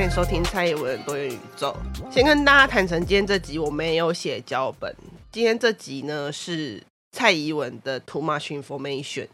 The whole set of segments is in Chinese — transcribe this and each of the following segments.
欢迎收听蔡宜文多元宇宙。先跟大家坦诚，今天这集我没有写脚本。今天这集呢是蔡宜文的 Too Much Information。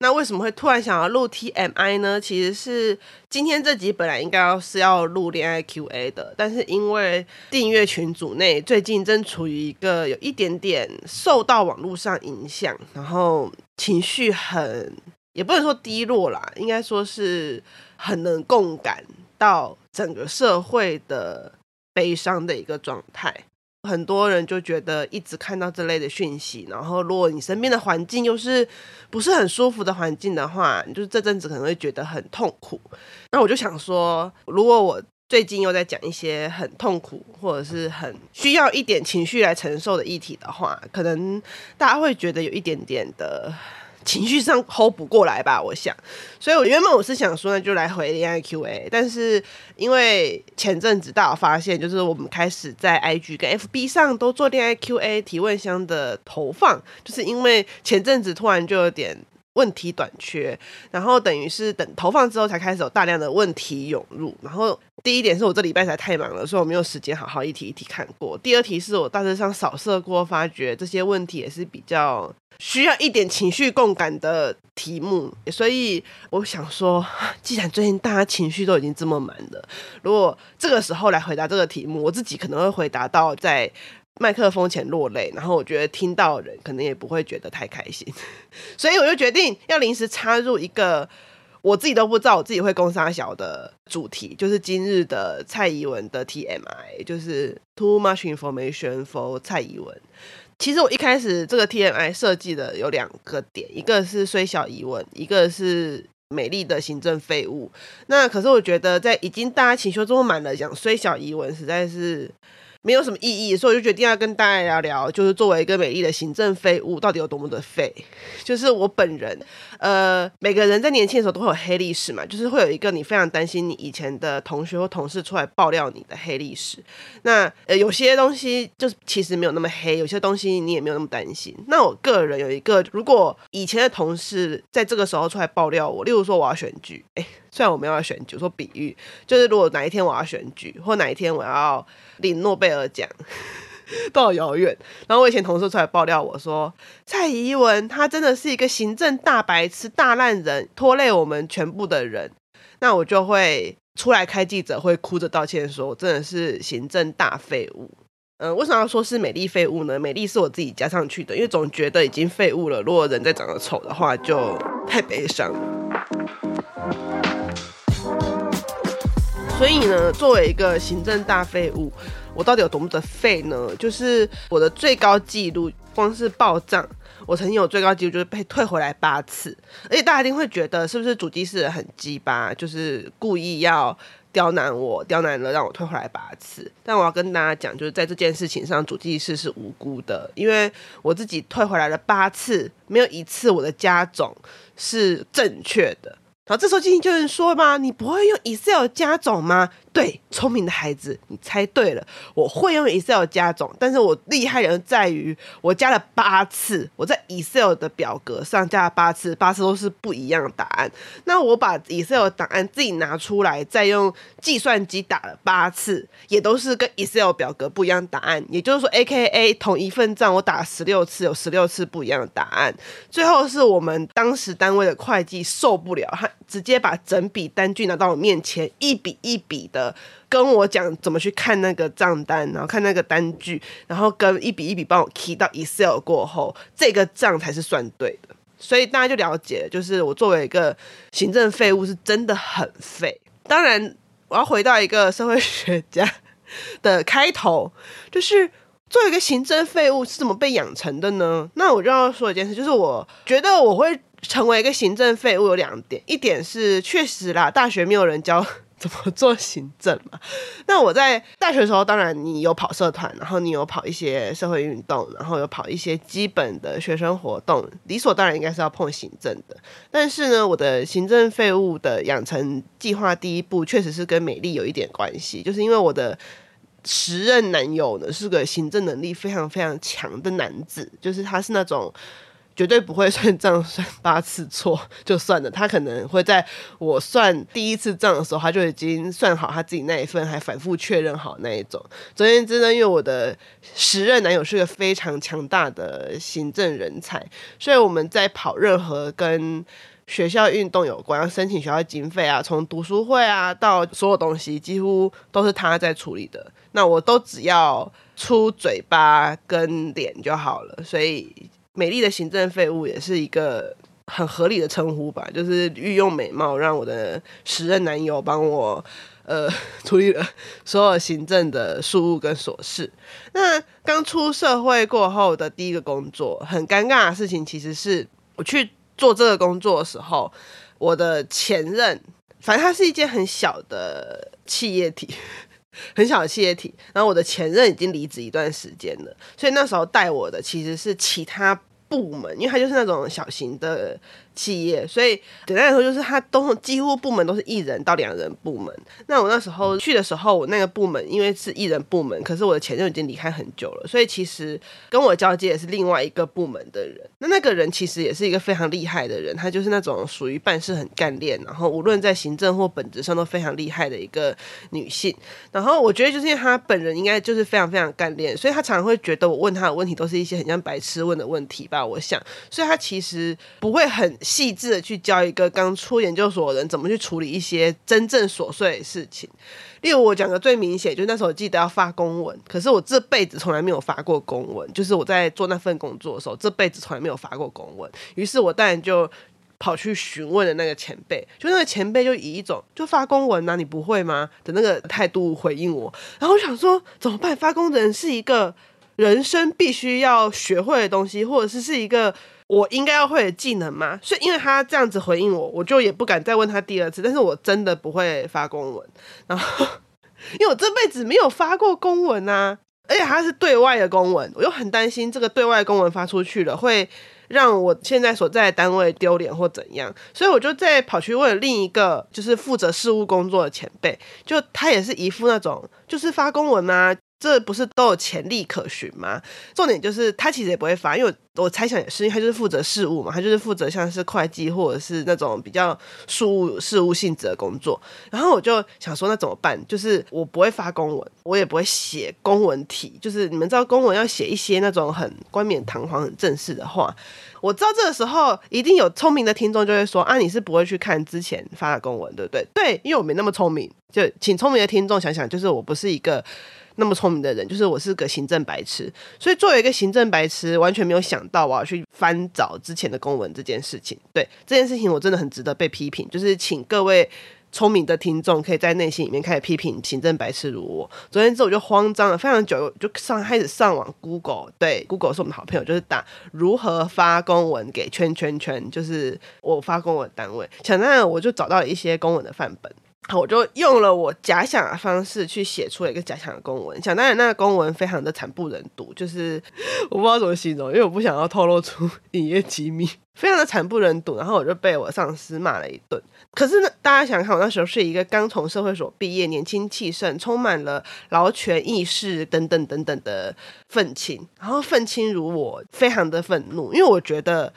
那为什么会突然想要录 TMI 呢？其实是今天这集本来应该是要录恋爱 QA 的，但是因为订阅群组内最近正处于一个有一点点受到网络上影响，然后情绪很也不能说低落啦，应该说是很能共感。到整个社会的悲伤的一个状态，很多人就觉得一直看到这类的讯息，然后如果你身边的环境又是不是很舒服的环境的话，你就是这阵子可能会觉得很痛苦。那我就想说，如果我最近又在讲一些很痛苦或者是很需要一点情绪来承受的议题的话，可能大家会觉得有一点点的。情绪上 hold 不过来吧，我想，所以我原本我是想说呢，就来回恋爱 QA，但是因为前阵子大家发现，就是我们开始在 IG 跟 FB 上都做恋爱 QA 提问箱的投放，就是因为前阵子突然就有点问题短缺，然后等于是等投放之后才开始有大量的问题涌入，然后第一点是我这礼拜才太忙了，所以我没有时间好好一题一题看过，第二题是我大致上扫射过，发觉这些问题也是比较。需要一点情绪共感的题目，所以我想说，既然最近大家情绪都已经这么满了，如果这个时候来回答这个题目，我自己可能会回答到在麦克风前落泪，然后我觉得听到的人可能也不会觉得太开心，所以我就决定要临时插入一个我自己都不知道我自己会攻杀小的主题，就是今日的蔡宜文的 TMI，就是 Too much information for 蔡宜文。其实我一开始这个 TMI 设计的有两个点，一个是虽小疑问，一个是美丽的行政废物。那可是我觉得在已经大家情绪这么满了，讲虽小疑问实在是。没有什么意义，所以我就决定要跟大家聊聊，就是作为一个美丽的行政废物，到底有多么的废。就是我本人，呃，每个人在年轻的时候都会有黑历史嘛，就是会有一个你非常担心你以前的同学或同事出来爆料你的黑历史。那呃，有些东西就是其实没有那么黑，有些东西你也没有那么担心。那我个人有一个，如果以前的同事在这个时候出来爆料我，例如说我要选举，哎。虽然我没有要选举，说比喻，就是如果哪一天我要选举，或哪一天我要领诺贝尔奖，都好遥远。然后我以前同事出来爆料我说，蔡宜文他真的是一个行政大白痴、大烂人，拖累我们全部的人，那我就会出来开记者会，哭着道歉说，真的是行政大废物。嗯，为什么要说是美丽废物呢？美丽是我自己加上去的，因为总觉得已经废物了，如果人再长得丑的话，就太悲伤。所以呢，作为一个行政大废物，我到底有多么的废呢？就是我的最高纪录，光是报账，我曾经有最高纪录就是被退回来八次。而且大家一定会觉得，是不是主机室很鸡巴，就是故意要刁难我，刁难了让我退回来八次。但我要跟大家讲，就是在这件事情上，主计室是无辜的，因为我自己退回来了八次，没有一次我的加总是正确的。然后这时候经纪就能说吗？你不会用 Excel 加总吗？对，聪明的孩子，你猜对了，我会用 Excel 加总，但是我厉害的在于我加了八次，我在 Excel 的表格上加了八次，八次都是不一样的答案。那我把 Excel 的档案自己拿出来，再用计算机打了八次，也都是跟 Excel 表格不一样答案。也就是说，AKA 同一份账我打十六次，有十六次不一样的答案。最后是我们当时单位的会计受不了，他直接把整笔单据拿到我面前，一笔一笔的。跟我讲怎么去看那个账单，然后看那个单据，然后跟一笔一笔帮我 key 到 Excel 过后，这个账才是算对的。所以大家就了解，就是我作为一个行政废物是真的很废。当然，我要回到一个社会学家的开头，就是作为一个行政废物是怎么被养成的呢？那我就要说一件事，就是我觉得我会成为一个行政废物有两点，一点是确实啦，大学没有人教。怎么做行政嘛。那我在大学的时候，当然你有跑社团，然后你有跑一些社会运动，然后有跑一些基本的学生活动，理所当然应该是要碰行政的。但是呢，我的行政废物的养成计划第一步，确实是跟美丽有一点关系，就是因为我的。时任男友呢，是个行政能力非常非常强的男子，就是他是那种绝对不会算账算八次错就算了，他可能会在我算第一次账的时候，他就已经算好他自己那一份，还反复确认好那一种。总而言之呢，因为我的时任男友是个非常强大的行政人才，所以我们在跑任何跟学校运动有关，申请学校经费啊，从读书会啊到所有东西，几乎都是他在处理的。那我都只要出嘴巴跟脸就好了。所以，美丽的行政废物也是一个很合理的称呼吧，就是御用美貌，让我的时任男友帮我呃处理了所有行政的事务跟琐事。那刚出社会过后的第一个工作，很尴尬的事情，其实是我去。做这个工作的时候，我的前任，反正他是一间很小的企业体，很小的企业体。然后我的前任已经离职一段时间了，所以那时候带我的其实是其他部门，因为他就是那种小型的。企业，所以简单来说，就是他都几乎部门都是一人到两人部门。那我那时候去的时候，我那个部门因为是一人部门，可是我的前任已经离开很久了，所以其实跟我交接也是另外一个部门的人。那那个人其实也是一个非常厉害的人，他就是那种属于办事很干练，然后无论在行政或本质上都非常厉害的一个女性。然后我觉得就是因为她本人应该就是非常非常干练，所以她常常会觉得我问她的问题都是一些很像白痴问的问题吧，我想，所以她其实不会很。细致的去教一个刚出研究所的人怎么去处理一些真正琐碎的事情，例如我讲的最明显，就那时候记得要发公文，可是我这辈子从来没有发过公文，就是我在做那份工作的时候，这辈子从来没有发过公文。于是我当然就跑去询问了那个前辈，就那个前辈就以一种就发公文啊，你不会吗的那个态度回应我，然后我想说怎么办？发公文是一个人生必须要学会的东西，或者是是一个。我应该要会的技能吗？所以因为他这样子回应我，我就也不敢再问他第二次。但是我真的不会发公文，然后 因为我这辈子没有发过公文啊，而且他是对外的公文，我又很担心这个对外公文发出去了会让我现在所在的单位丢脸或怎样，所以我就再跑去问另一个就是负责事务工作的前辈，就他也是一副那种就是发公文啊。这不是都有潜力可循吗？重点就是他其实也不会发，因为我猜想也是，因为他就是负责事务嘛，他就是负责像是会计或者是那种比较事务事务性质的工作。然后我就想说，那怎么办？就是我不会发公文，我也不会写公文体，就是你们知道公文要写一些那种很冠冕堂皇、很正式的话。我知道这个时候一定有聪明的听众就会说啊，你是不会去看之前发的公文，对不对？对，因为我没那么聪明。就请聪明的听众想想，就是我不是一个。那么聪明的人，就是我是个行政白痴，所以作为一个行政白痴，完全没有想到我要去翻找之前的公文这件事情。对这件事情，我真的很值得被批评。就是请各位聪明的听众，可以在内心里面开始批评行政白痴如我。昨天之后我就慌张了非常久，就上开始上网 Google，对 Google 是我们的好朋友，就是打如何发公文给圈圈圈，就是我发公文单位。想当然，我就找到了一些公文的范本。我就用了我假想的方式去写出了一个假想的公文，想当然那个公文非常的惨不忍睹，就是 我不知道怎么形容，因为我不想要透露出 营业机密，非常的惨不忍睹。然后我就被我上司骂了一顿。可是呢，大家想看，我那时候是一个刚从社会所毕业、年轻气盛、充满了劳权意识等等等等的愤青，然后愤青如我，非常的愤怒，因为我觉得。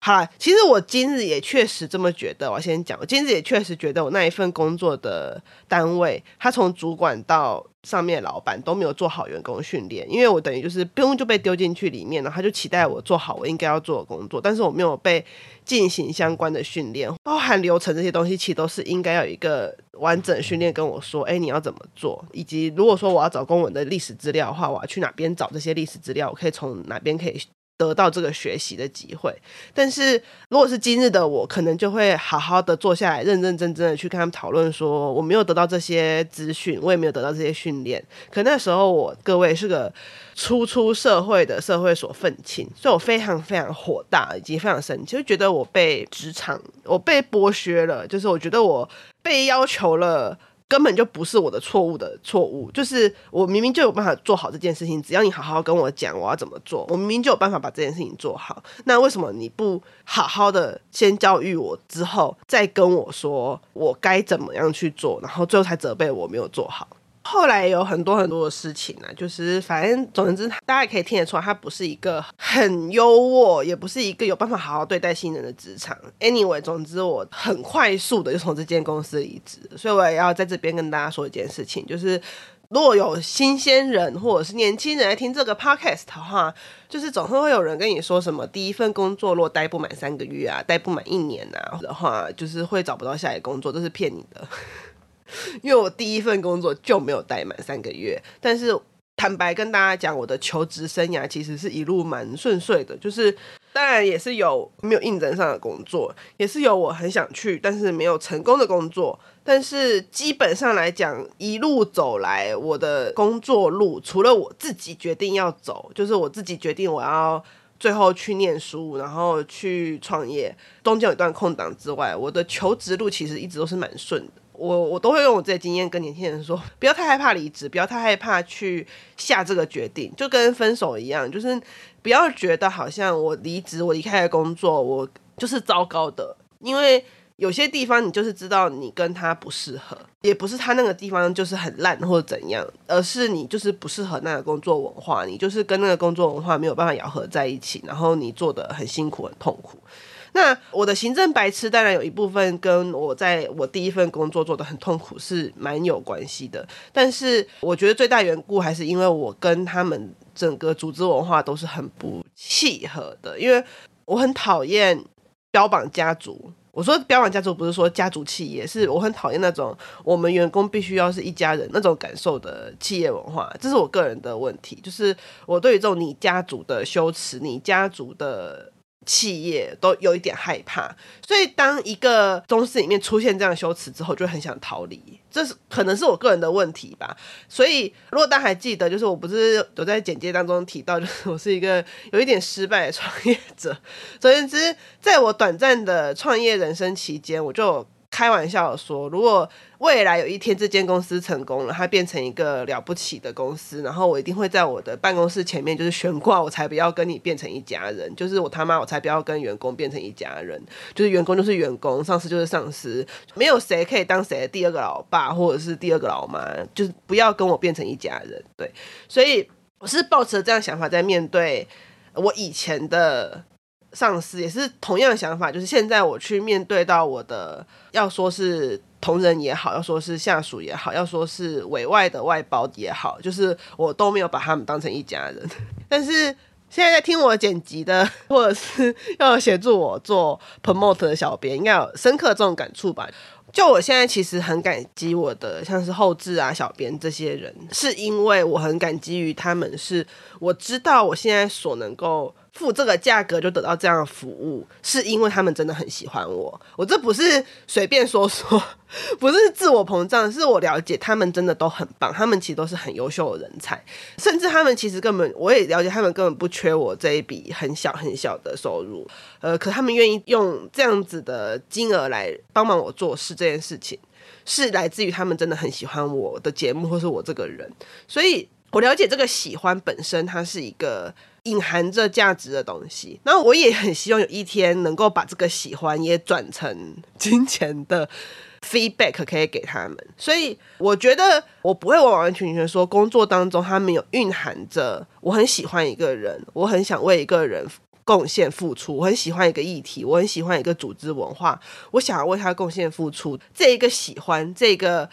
好啦，其实我今日也确实这么觉得。我先讲，我今日也确实觉得我那一份工作的单位，他从主管到上面老板都没有做好员工训练，因为我等于就是不用就被丢进去里面，然后他就期待我做好我应该要做的工作，但是我没有被进行相关的训练，包含流程这些东西，其实都是应该要有一个完整训练跟我说，哎，你要怎么做，以及如果说我要找公文的历史资料的话，我要去哪边找这些历史资料，我可以从哪边可以。得到这个学习的机会，但是如果是今日的我，可能就会好好的坐下来，认认真真的去跟他们讨论，说我没有得到这些资讯，我也没有得到这些训练。可那时候我各位是个初出社会的社会所愤青，所以我非常非常火大，以及非常生气，就觉得我被职场我被剥削了，就是我觉得我被要求了根本就不是我的错误的错误，就是我明明就有办法做好这件事情，只要你好好跟我讲我要怎么做，我明明就有办法把这件事情做好。那为什么你不好好的先教育我，之后再跟我说我该怎么样去做，然后最后才责备我没有做好？后来有很多很多的事情、啊，就是反正总之，大家也可以听得出来，它不是一个很优渥，也不是一个有办法好好对待新人的职场。Anyway，总之我很快速的就从这间公司离职，所以我也要在这边跟大家说一件事情，就是如果有新鲜人或者是年轻人来听这个 podcast 的话，就是总是会有人跟你说什么第一份工作如果待不满三个月啊，待不满一年啊的话，就是会找不到下一个工作，这是骗你的。因为我第一份工作就没有待满三个月，但是坦白跟大家讲，我的求职生涯其实是一路蛮顺遂的。就是当然也是有没有应征上的工作，也是有我很想去但是没有成功的工作。但是基本上来讲，一路走来，我的工作路除了我自己决定要走，就是我自己决定我要最后去念书，然后去创业，中间有一段空档之外，我的求职路其实一直都是蛮顺的。我我都会用我自己的经验跟年轻人说，不要太害怕离职，不要太害怕去下这个决定，就跟分手一样，就是不要觉得好像我离职，我离开了工作，我就是糟糕的，因为有些地方你就是知道你跟他不适合，也不是他那个地方就是很烂或者怎样，而是你就是不适合那个工作文化，你就是跟那个工作文化没有办法咬合在一起，然后你做得很辛苦很痛苦。那我的行政白痴当然有一部分跟我在我第一份工作做得很痛苦是蛮有关系的，但是我觉得最大缘故还是因为我跟他们整个组织文化都是很不契合的，因为我很讨厌标榜家族。我说标榜家族不是说家族企业，是我很讨厌那种我们员工必须要是一家人那种感受的企业文化，这是我个人的问题，就是我对于这种你家族的羞耻，你家族的。企业都有一点害怕，所以当一个公司里面出现这样的修辞之后，就很想逃离。这是可能是我个人的问题吧。所以如果大家还记得，就是我不是有在简介当中提到，就是我是一个有一点失败的创业者。总而言之，在我短暂的创业人生期间，我就。开玩笑说，如果未来有一天这间公司成功了，它变成一个了不起的公司，然后我一定会在我的办公室前面就是悬挂，我才不要跟你变成一家人，就是我他妈我才不要跟员工变成一家人，就是员工就是员工，上司就是上司，没有谁可以当谁的第二个老爸或者是第二个老妈，就是不要跟我变成一家人。对，所以我是抱持这样想法在面对我以前的。上司也是同样的想法，就是现在我去面对到我的，要说是同仁也好，要说是下属也好，要说是委外的外包也好，就是我都没有把他们当成一家人。但是现在在听我剪辑的，或者是要协助我做 promote 的小编，应该有深刻这种感触吧。就我现在其实很感激我的，像是后制啊、小编这些人，是因为我很感激于他们，是我知道我现在所能够。付这个价格就得到这样的服务，是因为他们真的很喜欢我。我这不是随便说说，不是自我膨胀，是我了解他们真的都很棒，他们其实都是很优秀的人才，甚至他们其实根本我也了解，他们根本不缺我这一笔很小很小的收入。呃，可他们愿意用这样子的金额来帮忙我做事，这件事情是来自于他们真的很喜欢我的节目或是我这个人，所以我了解这个喜欢本身，它是一个。隐含着价值的东西，那我也很希望有一天能够把这个喜欢也转成 金钱的 feedback 可以给他们。所以我觉得我不会完完全全说工作当中他们有蕴含着我很喜欢一个人，我很想为一个人贡献付出，我很喜欢一个议题，我很喜欢一个组织文化，我想要为他贡献付出。这一个喜欢，这个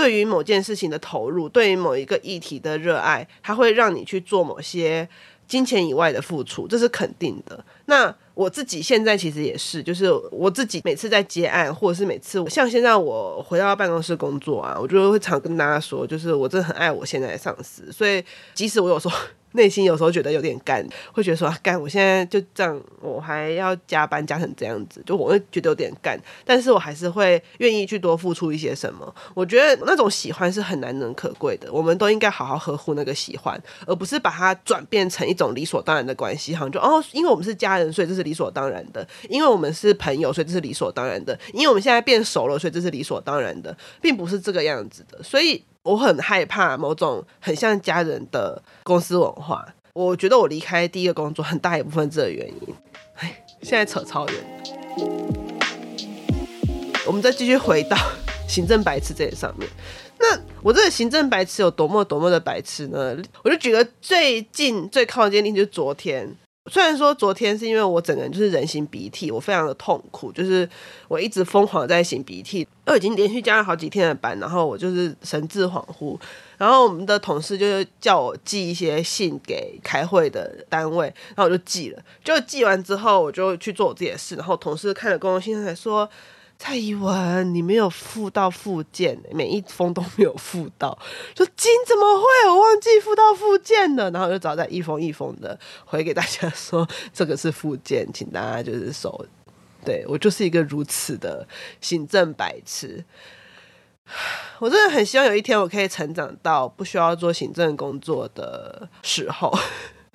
对于某件事情的投入，对于某一个议题的热爱，它会让你去做某些。金钱以外的付出，这是肯定的。那我自己现在其实也是，就是我自己每次在接案，或者是每次像现在我回到办公室工作啊，我就会常跟大家说，就是我真的很爱我现在的上司，所以即使我有时候。内心有时候觉得有点干，会觉得说干，我现在就这样，我还要加班加成这样子，就我会觉得有点干，但是我还是会愿意去多付出一些什么。我觉得那种喜欢是很难能可贵的，我们都应该好好呵护那个喜欢，而不是把它转变成一种理所当然的关系，好像就哦，因为我们是家人，所以这是理所当然的；因为我们是朋友，所以这是理所当然的；因为我们现在变熟了，所以这是理所当然的，并不是这个样子的。所以我很害怕某种很像家人的公司文化。我觉得我离开第一个工作很大一部分这个原因。哎，现在扯超远。我们再继续回到行政白痴这些上面。那我这个行政白痴有多么多么的白痴呢？我就举个最近最靠近的例子，就是昨天。虽然说昨天是因为我整个人就是人形鼻涕，我非常的痛苦，就是我一直疯狂在擤鼻涕，都已经连续加了好几天的班，然后我就是神志恍惚，然后我们的同事就是叫我寄一些信给开会的单位，然后我就寄了，就寄完之后我就去做我自己的事，然后同事看了公共信才说。蔡依文，你没有附到附件，每一封都没有附到。说金怎么会？我忘记附到附件了。然后就找在一封一封的回给大家说，这个是附件，请大家就是收。对，我就是一个如此的行政白痴。我真的很希望有一天我可以成长到不需要做行政工作的时候，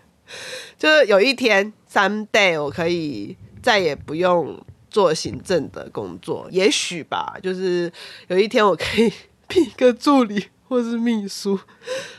就是有一天 someday 我可以再也不用。做行政的工作，也许吧，就是有一天我可以 聘一个助理或是秘书，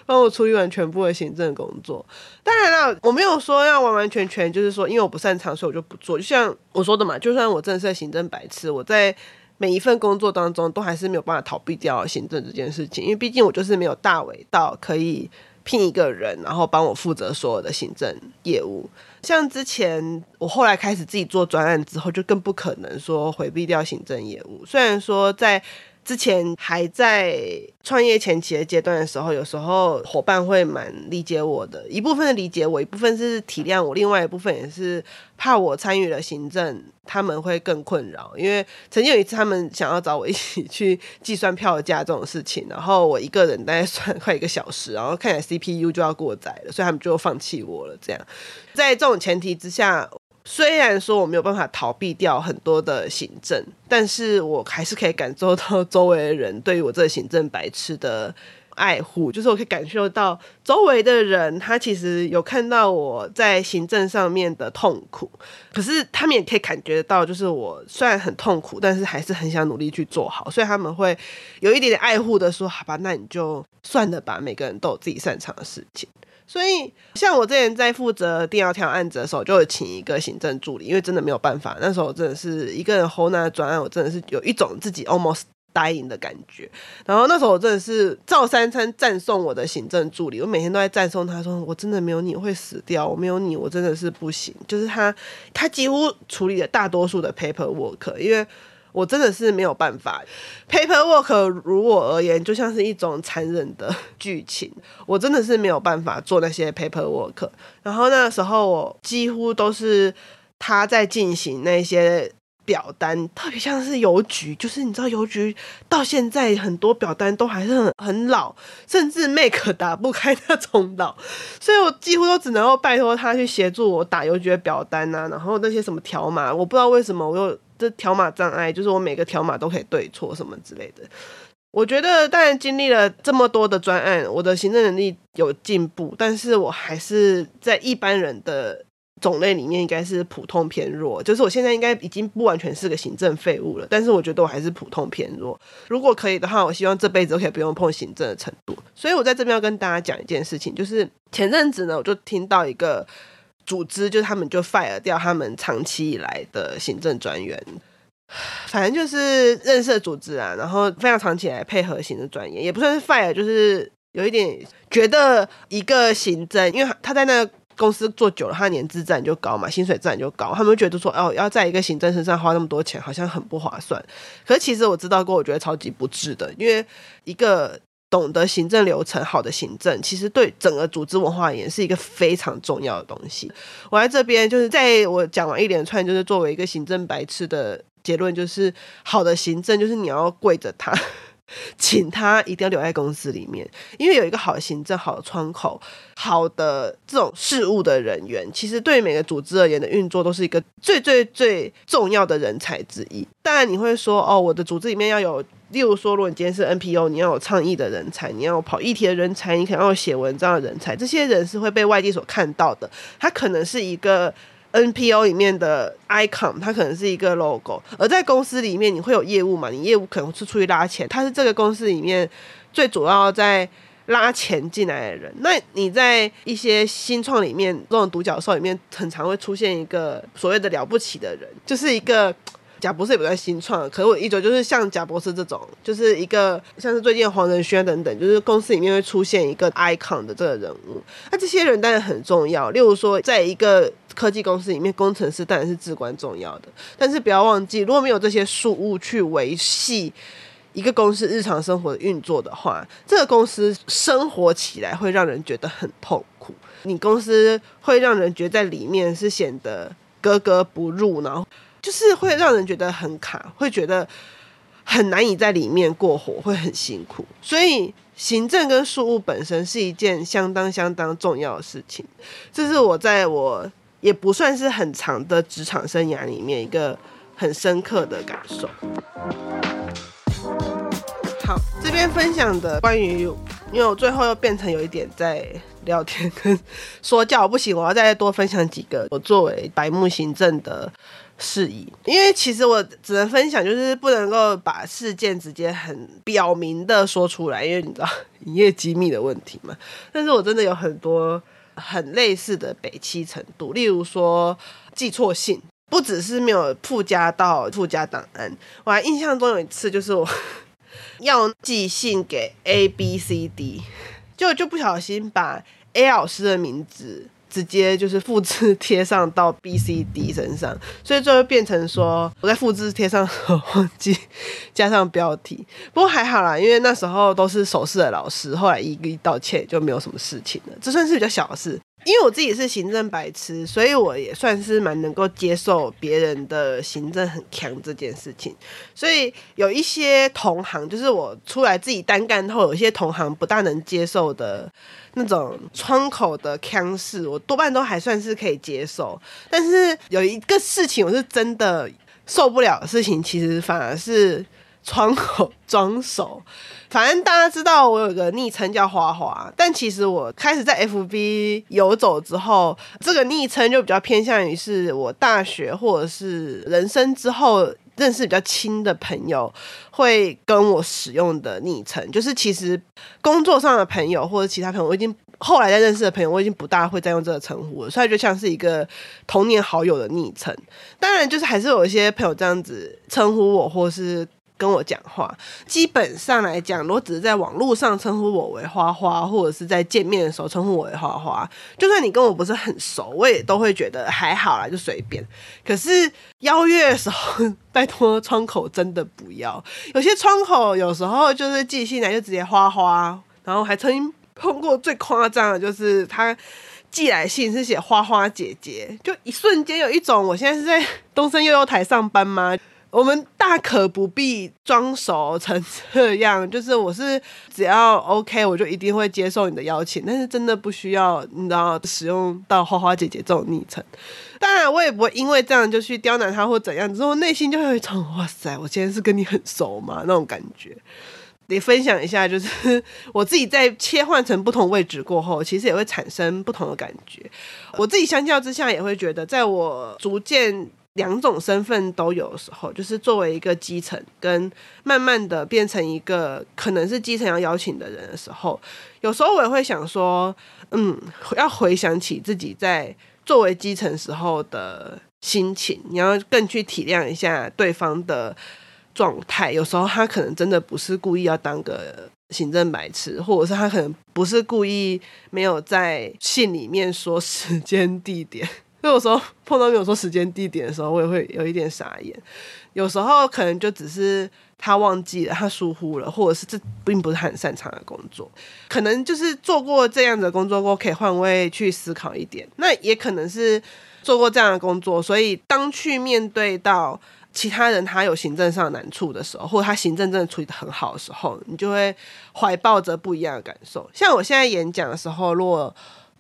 帮我处理完全部的行政工作。当然了，我没有说要完完全全就是说，因为我不擅长，所以我就不做。就像我说的嘛，就算我真的是行政白痴，我在每一份工作当中都还是没有办法逃避掉行政这件事情，因为毕竟我就是没有大尾到可以聘一个人，然后帮我负责所有的行政业务。像之前我后来开始自己做专案之后，就更不可能说回避掉行政业务。虽然说在之前还在创业前期的阶段的时候，有时候伙伴会蛮理解我的，一部分的理解我，一部分是体谅我，另外一部分也是怕我参与了行政，他们会更困扰。因为曾经有一次，他们想要找我一起去计算票价这种事情，然后我一个人大概算快一个小时，然后看起来 CPU 就要过载了，所以他们就放弃我了。这样，在这种前提之下。虽然说我没有办法逃避掉很多的行政，但是我还是可以感受到周围的人对于我这个行政白痴的爱护，就是我可以感受到周围的人他其实有看到我在行政上面的痛苦，可是他们也可以感觉到，就是我虽然很痛苦，但是还是很想努力去做好，所以他们会有一点点爱护的说：“好吧，那你就算了吧。”每个人都有自己擅长的事情。所以，像我之前在负责电脑条案子的时候，就有请一个行政助理，因为真的没有办法。那时候我真的是一个人 hold 那专案，我真的是有一种自己 almost dying 的感觉。然后那时候我真的是照三餐赞颂我的行政助理，我每天都在赞颂他说：“我真的没有你会死掉，我没有你我真的是不行。”就是他，他几乎处理了大多数的 paperwork，因为。我真的是没有办法，paperwork 如我而言就像是一种残忍的剧情，我真的是没有办法做那些 paperwork。然后那时候我几乎都是他在进行那些表单，特别像是邮局，就是你知道邮局到现在很多表单都还是很很老，甚至 make 打不开那种老，所以我几乎都只能够拜托他去协助我打邮局的表单啊，然后那些什么条码，我不知道为什么我又。这条码障碍就是我每个条码都可以对错什么之类的。我觉得，当然经历了这么多的专案，我的行政能力有进步，但是我还是在一般人的种类里面应该是普通偏弱。就是我现在应该已经不完全是个行政废物了，但是我觉得我还是普通偏弱。如果可以的话，我希望这辈子都可以不用碰行政的程度。所以我在这边要跟大家讲一件事情，就是前阵子呢，我就听到一个。组织就是他们就 fire 掉他们长期以来的行政专员，反正就是认识的组织啊，然后非常长期来配合行政专员，也不算是 fire，就是有一点觉得一个行政，因为他在那个公司做久了，他年资自然就高嘛，薪水自然就高，他们就觉得说哦，要在一个行政身上花那么多钱，好像很不划算。可是其实我知道过，我觉得超级不智的，因为一个。懂得行政流程，好的行政其实对整个组织文化而言是一个非常重要的东西。我在这边就是在我讲完一连串，就是作为一个行政白痴的结论，就是好的行政就是你要跪着他，请他一定要留在公司里面，因为有一个好的行政、好的窗口、好的这种事务的人员，其实对每个组织而言的运作都是一个最最最重要的人才之一。当然你会说，哦，我的组织里面要有。例如说，如果你今天是 NPO，你要有倡议的人才，你要有跑议题的人才，你可能要写文章的人才，这些人是会被外界所看到的。他可能是一个 NPO 里面的 icon，它可能是一个 logo，而在公司里面你会有业务嘛？你业务可能是出去拉钱，他是这个公司里面最主要在拉钱进来的人。那你在一些新创里面，这种独角兽里面，很常会出现一个所谓的了不起的人，就是一个。贾博士也不算新创，可是我一种就是像贾博士这种，就是一个像是最近黄仁勋等等，就是公司里面会出现一个 icon 的这个人物。那这些人当然很重要，例如说，在一个科技公司里面，工程师当然是至关重要的。但是不要忘记，如果没有这些事物去维系一个公司日常生活的运作的话，这个公司生活起来会让人觉得很痛苦。你公司会让人觉得在里面是显得格格不入，然后。就是会让人觉得很卡，会觉得很难以在里面过活，会很辛苦。所以行政跟事务本身是一件相当相当重要的事情。这是我在我也不算是很长的职场生涯里面一个很深刻的感受。好，这边分享的关于，因为我最后又变成有一点在聊天跟说教，不行，我要再多分享几个我作为白木行政的。事宜，因为其实我只能分享，就是不能够把事件直接很表明的说出来，因为你知道营业机密的问题嘛。但是我真的有很多很类似的北七程度，例如说寄错信，不只是没有附加到附加档案，我还印象中有一次就是我要寄信给 A B C D，就就不小心把 A 老师的名字。直接就是复制贴上到 B、C、D 身上，所以最后变成说我在复制贴上时忘记加上标题。不过还好啦，因为那时候都是手势的老师，后来一一道歉就没有什么事情了，这算是比较小的事。因为我自己是行政白痴，所以我也算是蛮能够接受别人的行政很强这件事情。所以有一些同行，就是我出来自己单干后，有一些同行不大能接受的那种窗口的强势，我多半都还算是可以接受。但是有一个事情，我是真的受不了的事情，其实反而是。窗口装熟，反正大家知道我有个昵称叫花花，但其实我开始在 FB 游走之后，这个昵称就比较偏向于是我大学或者是人生之后认识比较亲的朋友会跟我使用的昵称，就是其实工作上的朋友或者其他朋友，我已经后来在认识的朋友，我已经不大会再用这个称呼了，所以就像是一个童年好友的昵称。当然，就是还是有一些朋友这样子称呼我，或是。跟我讲话，基本上来讲，如果只是在网络上称呼我为花花，或者是在见面的时候称呼我为花花，就算你跟我不是很熟，我也都会觉得还好啦，就随便。可是邀约的时候，拜托窗口真的不要。有些窗口有时候就是寄信来就直接花花，然后还曾经碰过最夸张的，就是他寄来信是写花花姐姐，就一瞬间有一种我现在是在东森幼幼台上班吗？我们大可不必装熟成这样，就是我是只要 OK，我就一定会接受你的邀请。但是真的不需要，你知道，使用到花花姐姐这种昵称。当然，我也不会因为这样就去刁难他或怎样，之后内心就会有一种哇塞，我今天是跟你很熟嘛那种感觉。得分享一下，就是我自己在切换成不同位置过后，其实也会产生不同的感觉。我自己相较之下也会觉得，在我逐渐。两种身份都有的时候，就是作为一个基层，跟慢慢的变成一个可能是基层要邀请的人的时候，有时候我也会想说，嗯，要回想起自己在作为基层时候的心情，你要更去体谅一下对方的状态。有时候他可能真的不是故意要当个行政白痴，或者是他可能不是故意没有在信里面说时间地点。所以有时候 碰到没有说时间地点的时候，我也会有一点傻眼。有时候可能就只是他忘记了，他疏忽了，或者是这并不是很擅长的工作。可能就是做过这样的工作过，可以换位去思考一点。那也可能是做过这样的工作，所以当去面对到其他人他有行政上的难处的时候，或者他行政真的处理得很好的时候，你就会怀抱着不一样的感受。像我现在演讲的时候，如果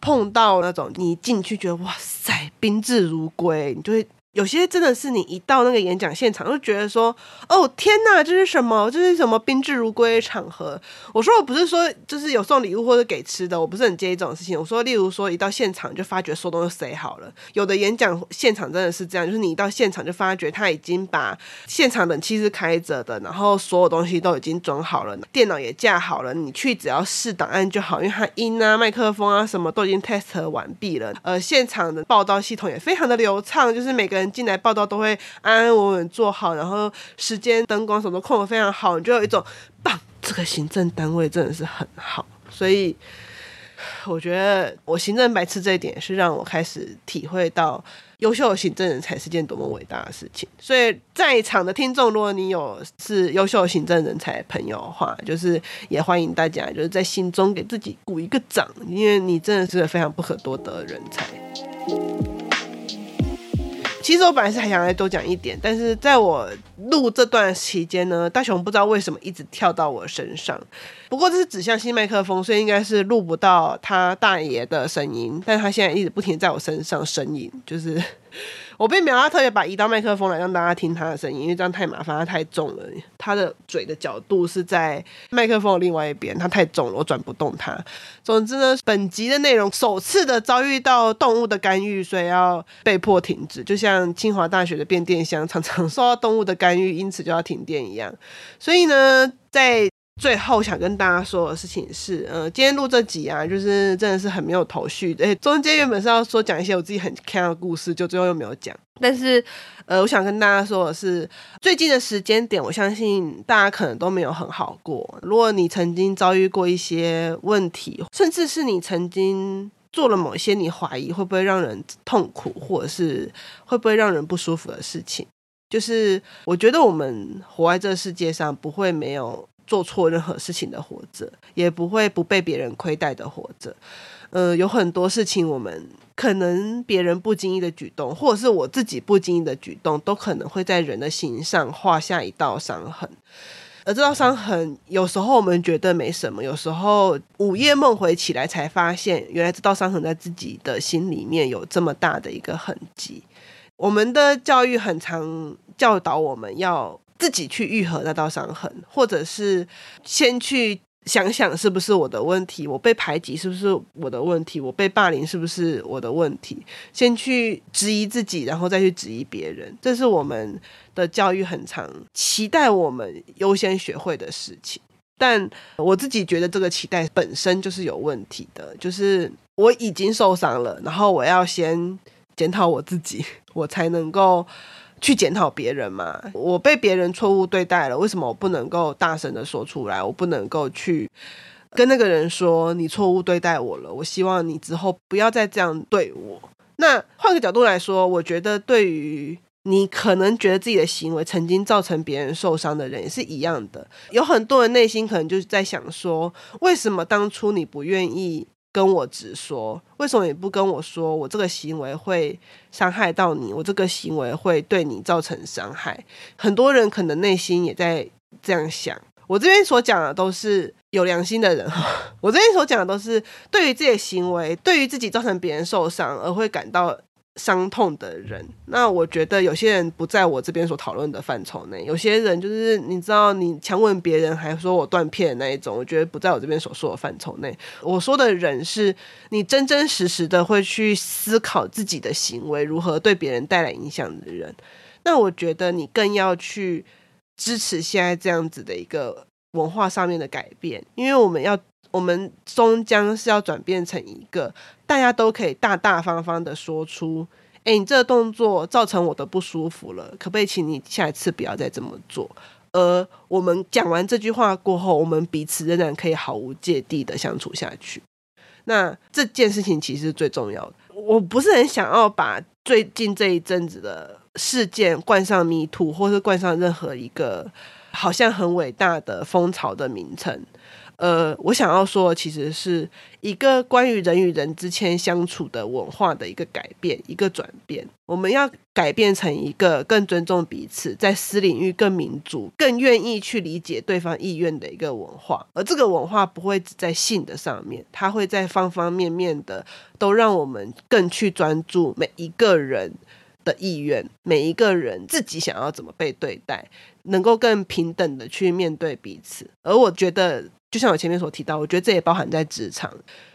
碰到那种你进去觉得哇塞，宾至如归，你就会有些真的是你一到那个演讲现场，就觉得说，哦天哪，这是什么？这是什么宾至如归的场合？我说我不是说就是有送礼物或者给吃的，我不是很介意这种事情。我说，例如说一到现场就发觉说东西塞好了，有的演讲现场真的是这样，就是你一到现场就发觉他已经把现场冷气是开着的，然后所有东西都已经装好了，电脑也架好了，你去只要试档案就好，因为它音啊、麦克风啊什么都已经 test 完毕了。呃，现场的报道系统也非常的流畅，就是每个人。进来报道都会安安稳稳做好，然后时间、灯光什么都控得非常好，你就有一种棒，这个行政单位真的是很好。所以我觉得我行政白痴这一点是让我开始体会到优秀的行政人才是件多么伟大的事情。所以在场的听众，如果你有是优秀行政人才朋友的话，就是也欢迎大家就是在心中给自己鼓一个掌，因为你真的是非常不可多得的人才。其实我本来是还想再多讲一点，但是在我录这段期间呢，大雄不知道为什么一直跳到我身上。不过这是指向新麦克风，所以应该是录不到他大爷的声音，但他现在一直不停在我身上呻吟，就是。我并没有要特别把移到麦克风来让大家听他的声音，因为这样太麻烦，他太重了。他的嘴的角度是在麦克风的另外一边，他太重了，我转不动他。总之呢，本集的内容首次的遭遇到动物的干预，所以要被迫停止，就像清华大学的变电箱常常 受到动物的干预，因此就要停电一样。所以呢，在最后想跟大家说的事情是，呃，今天录这集啊，就是真的是很没有头绪的。中间原本是要说讲一些我自己很看的故事，就最后又没有讲。但是，呃，我想跟大家说的是，最近的时间点，我相信大家可能都没有很好过。如果你曾经遭遇过一些问题，甚至是你曾经做了某些你怀疑会不会让人痛苦，或者是会不会让人不舒服的事情，就是我觉得我们活在这个世界上，不会没有。做错任何事情的活着，也不会不被别人亏待的活着。呃，有很多事情，我们可能别人不经意的举动，或者是我自己不经意的举动，都可能会在人的心上画下一道伤痕。而这道伤痕，有时候我们觉得没什么，有时候午夜梦回起来才发现，原来这道伤痕在自己的心里面有这么大的一个痕迹。我们的教育很常教导我们要。自己去愈合那道伤痕，或者是先去想想是不是我的问题，我被排挤是不是我的问题，我被霸凌是不是我的问题，先去质疑自己，然后再去质疑别人，这是我们的教育很常期待我们优先学会的事情。但我自己觉得这个期待本身就是有问题的，就是我已经受伤了，然后我要先检讨我自己，我才能够。去检讨别人嘛？我被别人错误对待了，为什么我不能够大声的说出来？我不能够去跟那个人说你错误对待我了。我希望你之后不要再这样对我。那换个角度来说，我觉得对于你可能觉得自己的行为曾经造成别人受伤的人也是一样的。有很多人内心可能就是在想说，为什么当初你不愿意？跟我直说，为什么你不跟我说？我这个行为会伤害到你，我这个行为会对你造成伤害。很多人可能内心也在这样想。我这边所讲的都是有良心的人哈，我这边所讲的都是对于自己的行为，对于自己造成别人受伤而会感到。伤痛的人，那我觉得有些人不在我这边所讨论的范畴内。有些人就是你知道，你强吻别人还说我断片那一种，我觉得不在我这边所说的范畴内。我说的人是你真真实实的会去思考自己的行为如何对别人带来影响的人。那我觉得你更要去支持现在这样子的一个文化上面的改变，因为我们要。我们终将是要转变成一个大家都可以大大方方的说出：“诶，你这个动作造成我的不舒服了，可不可以请你下一次不要再这么做？”而我们讲完这句话过后，我们彼此仍然可以毫无芥蒂的相处下去。那这件事情其实是最重要的。我不是很想要把最近这一阵子的事件冠上 “me too”，或是冠上任何一个好像很伟大的风潮的名称。呃，我想要说其实是一个关于人与人之间相处的文化的一个改变，一个转变。我们要改变成一个更尊重彼此，在私领域更民主、更愿意去理解对方意愿的一个文化。而这个文化不会只在性的上面，它会在方方面面的都让我们更去专注每一个人的意愿，每一个人自己想要怎么被对待，能够更平等的去面对彼此。而我觉得，就像我前面所提到，我觉得这也包含在职场。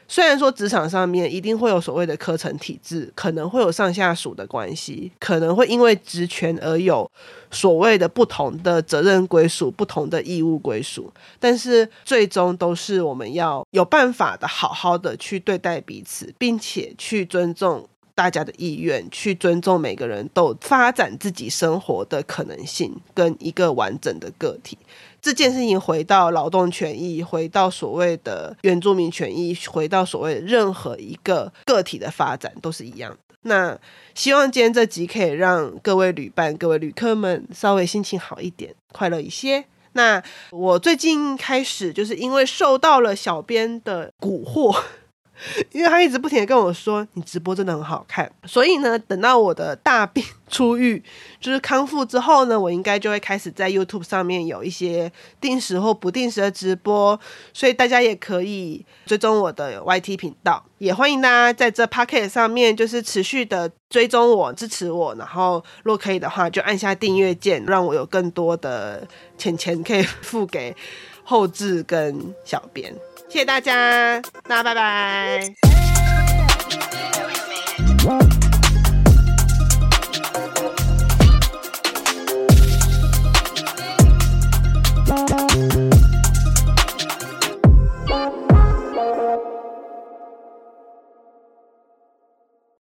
虽然说职场上面一定会有所谓的科层体制，可能会有上下属的关系，可能会因为职权而有所谓的不同的责任归属、不同的义务归属，但是最终都是我们要有办法的好好的去对待彼此，并且去尊重大家的意愿，去尊重每个人都发展自己生活的可能性跟一个完整的个体。这件事情回到劳动权益，回到所谓的原住民权益，回到所谓任何一个个体的发展都是一样的。那希望今天这集可以让各位旅伴、各位旅客们稍微心情好一点，快乐一些。那我最近开始就是因为受到了小编的蛊惑。因为他一直不停的跟我说，你直播真的很好看，所以呢，等到我的大病初愈，就是康复之后呢，我应该就会开始在 YouTube 上面有一些定时或不定时的直播，所以大家也可以追踪我的 YT 频道，也欢迎大家在这 Pocket 上面就是持续的追踪我、支持我，然后若可以的话，就按下订阅键，让我有更多的钱钱可以付给后制跟小编。谢谢大家那拜拜。